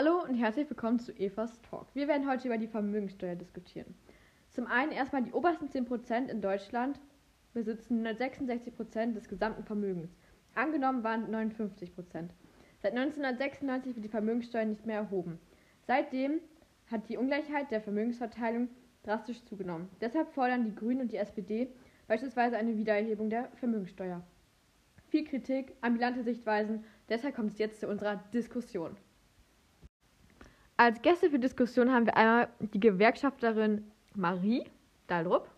Hallo und herzlich willkommen zu Evas Talk. Wir werden heute über die Vermögenssteuer diskutieren. Zum einen erstmal die obersten 10% in Deutschland besitzen 166% des gesamten Vermögens. Angenommen waren 59%. Seit 1996 wird die Vermögenssteuer nicht mehr erhoben. Seitdem hat die Ungleichheit der Vermögensverteilung drastisch zugenommen. Deshalb fordern die Grünen und die SPD beispielsweise eine Wiedererhebung der Vermögenssteuer. Viel Kritik, ambulante Sichtweisen, deshalb kommt es jetzt zu unserer Diskussion. Als Gäste für Diskussion haben wir einmal die Gewerkschafterin Marie Daldrup.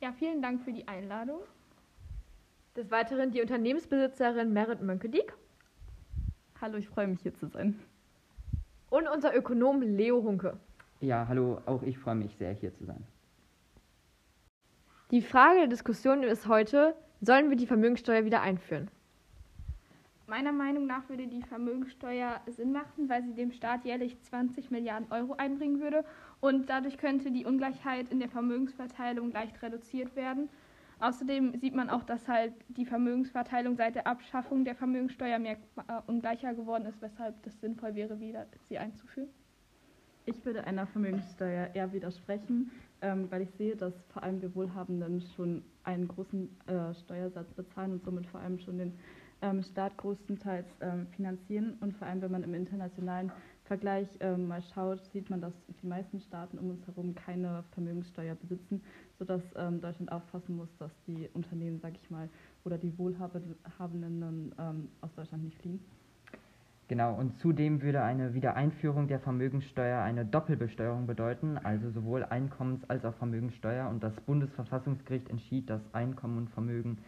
Ja, vielen Dank für die Einladung. Des Weiteren die Unternehmensbesitzerin Merit Mönkedijk. Hallo, ich freue mich hier zu sein. Und unser Ökonom Leo Hunke. Ja, hallo, auch ich freue mich sehr, hier zu sein. Die Frage der Diskussion ist heute, sollen wir die Vermögenssteuer wieder einführen? Meiner Meinung nach würde die Vermögenssteuer Sinn machen, weil sie dem Staat jährlich 20 Milliarden Euro einbringen würde und dadurch könnte die Ungleichheit in der Vermögensverteilung leicht reduziert werden. Außerdem sieht man auch, dass halt die Vermögensverteilung seit der Abschaffung der Vermögenssteuer mehr äh, ungleicher geworden ist, weshalb das sinnvoll wäre, wieder sie einzuführen. Ich würde einer Vermögenssteuer eher widersprechen, ähm, weil ich sehe, dass vor allem wir Wohlhabenden schon einen großen äh, Steuersatz bezahlen und somit vor allem schon den Staat größtenteils ähm, finanzieren. Und vor allem, wenn man im internationalen Vergleich ähm, mal schaut, sieht man, dass die meisten Staaten um uns herum keine Vermögenssteuer besitzen, sodass ähm, Deutschland aufpassen muss, dass die Unternehmen, sag ich mal, oder die Wohlhabenden ähm, aus Deutschland nicht fliehen. Genau, und zudem würde eine Wiedereinführung der Vermögenssteuer eine Doppelbesteuerung bedeuten, also sowohl Einkommens- als auch Vermögenssteuer. Und das Bundesverfassungsgericht entschied, dass Einkommen und Vermögen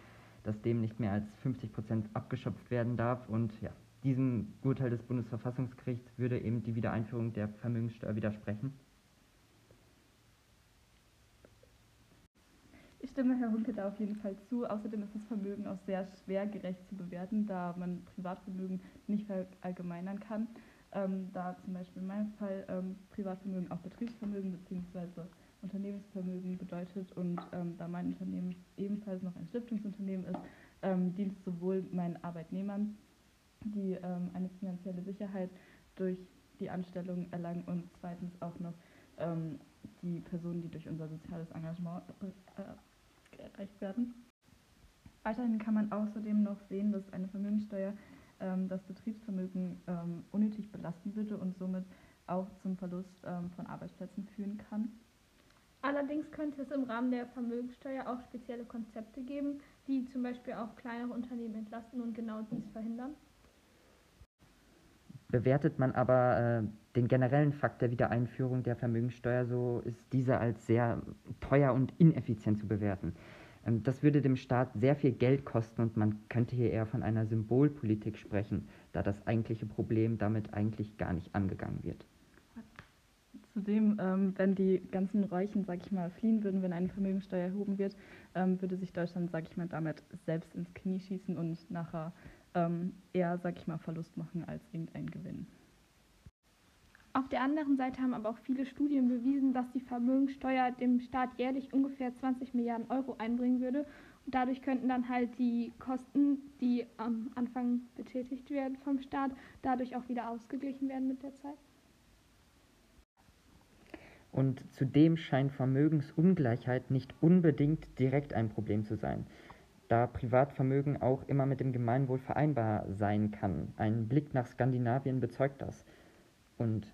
dass dem nicht mehr als 50 Prozent abgeschöpft werden darf. Und ja, diesem Urteil des Bundesverfassungsgerichts würde eben die Wiedereinführung der Vermögenssteuer widersprechen. Ich stimme Herr Hunke da auf jeden Fall zu. Außerdem ist das Vermögen auch sehr schwer gerecht zu bewerten, da man Privatvermögen nicht verallgemeinern kann. Ähm, da zum Beispiel in meinem Fall ähm, Privatvermögen auch Betriebsvermögen bzw. Unternehmensvermögen bedeutet und ähm, da mein Unternehmen ebenfalls noch ein Stiftungsunternehmen ist, ähm, dient es sowohl meinen Arbeitnehmern, die ähm, eine finanzielle Sicherheit durch die Anstellung erlangen und zweitens auch noch ähm, die Personen, die durch unser soziales Engagement äh, erreicht werden. Weiterhin kann man außerdem noch sehen, dass eine Vermögenssteuer ähm, das Betriebsvermögen ähm, unnötig belasten würde und somit auch zum Verlust von Arbeitsplätzen führen kann. Allerdings könnte es im Rahmen der Vermögenssteuer auch spezielle Konzepte geben, die zum Beispiel auch kleinere Unternehmen entlasten und genau dies verhindern. Bewertet man aber äh, den generellen Fakt der Wiedereinführung der Vermögenssteuer, so ist diese als sehr teuer und ineffizient zu bewerten. Ähm, das würde dem Staat sehr viel Geld kosten und man könnte hier eher von einer Symbolpolitik sprechen, da das eigentliche Problem damit eigentlich gar nicht angegangen wird. Zudem, ähm, wenn die ganzen Reichen, sag ich mal, fliehen würden, wenn eine Vermögenssteuer erhoben wird, ähm, würde sich Deutschland, sag ich mal, damit selbst ins Knie schießen und nachher ähm, eher, sag ich mal, Verlust machen als irgendein Gewinn. Auf der anderen Seite haben aber auch viele Studien bewiesen, dass die Vermögenssteuer dem Staat jährlich ungefähr 20 Milliarden Euro einbringen würde. Und dadurch könnten dann halt die Kosten, die am Anfang betätigt werden vom Staat, dadurch auch wieder ausgeglichen werden mit der Zeit. Und zudem scheint Vermögensungleichheit nicht unbedingt direkt ein Problem zu sein, da Privatvermögen auch immer mit dem Gemeinwohl vereinbar sein kann. Ein Blick nach Skandinavien bezeugt das. Und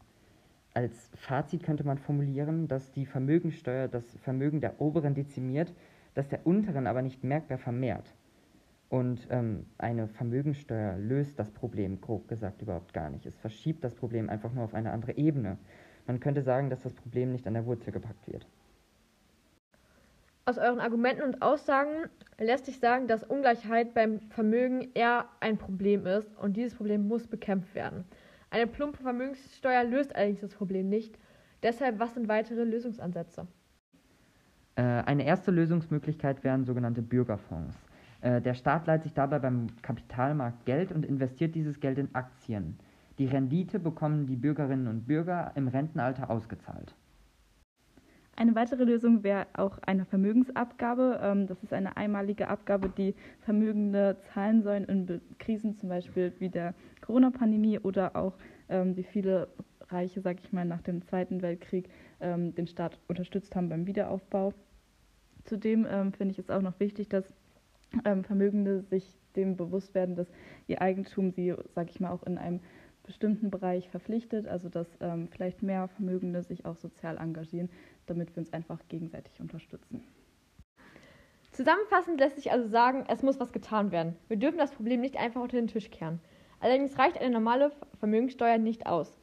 als Fazit könnte man formulieren, dass die Vermögensteuer das Vermögen der Oberen dezimiert, das der Unteren aber nicht merkbar vermehrt. Und ähm, eine Vermögensteuer löst das Problem, grob gesagt, überhaupt gar nicht. Es verschiebt das Problem einfach nur auf eine andere Ebene. Man könnte sagen, dass das Problem nicht an der Wurzel gepackt wird. Aus euren Argumenten und Aussagen lässt sich sagen, dass Ungleichheit beim Vermögen eher ein Problem ist und dieses Problem muss bekämpft werden. Eine plumpe Vermögenssteuer löst allerdings das Problem nicht. Deshalb, was sind weitere Lösungsansätze? Äh, eine erste Lösungsmöglichkeit wären sogenannte Bürgerfonds. Äh, der Staat leiht sich dabei beim Kapitalmarkt Geld und investiert dieses Geld in Aktien. Die Rendite bekommen die Bürgerinnen und Bürger im Rentenalter ausgezahlt. Eine weitere Lösung wäre auch eine Vermögensabgabe. Ähm, das ist eine einmalige Abgabe, die Vermögende zahlen sollen in Krisen, zum Beispiel wie der Corona-Pandemie oder auch ähm, wie viele Reiche, sag ich mal, nach dem Zweiten Weltkrieg ähm, den Staat unterstützt haben beim Wiederaufbau. Zudem finde ich es auch noch wichtig, dass Vermögende sich dem bewusst werden, dass ihr Eigentum sie, sag ich mal, auch in einem bestimmten Bereich verpflichtet, also dass ähm, vielleicht mehr Vermögende sich auch sozial engagieren, damit wir uns einfach gegenseitig unterstützen. Zusammenfassend lässt sich also sagen, es muss was getan werden. Wir dürfen das Problem nicht einfach unter den Tisch kehren. Allerdings reicht eine normale Vermögensteuer nicht aus.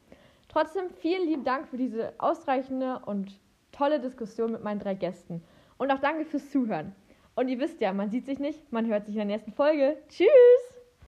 Trotzdem vielen lieben Dank für diese ausreichende und tolle Diskussion mit meinen drei Gästen. Und auch danke fürs Zuhören. Und ihr wisst ja, man sieht sich nicht, man hört sich in der nächsten Folge. Tschüss!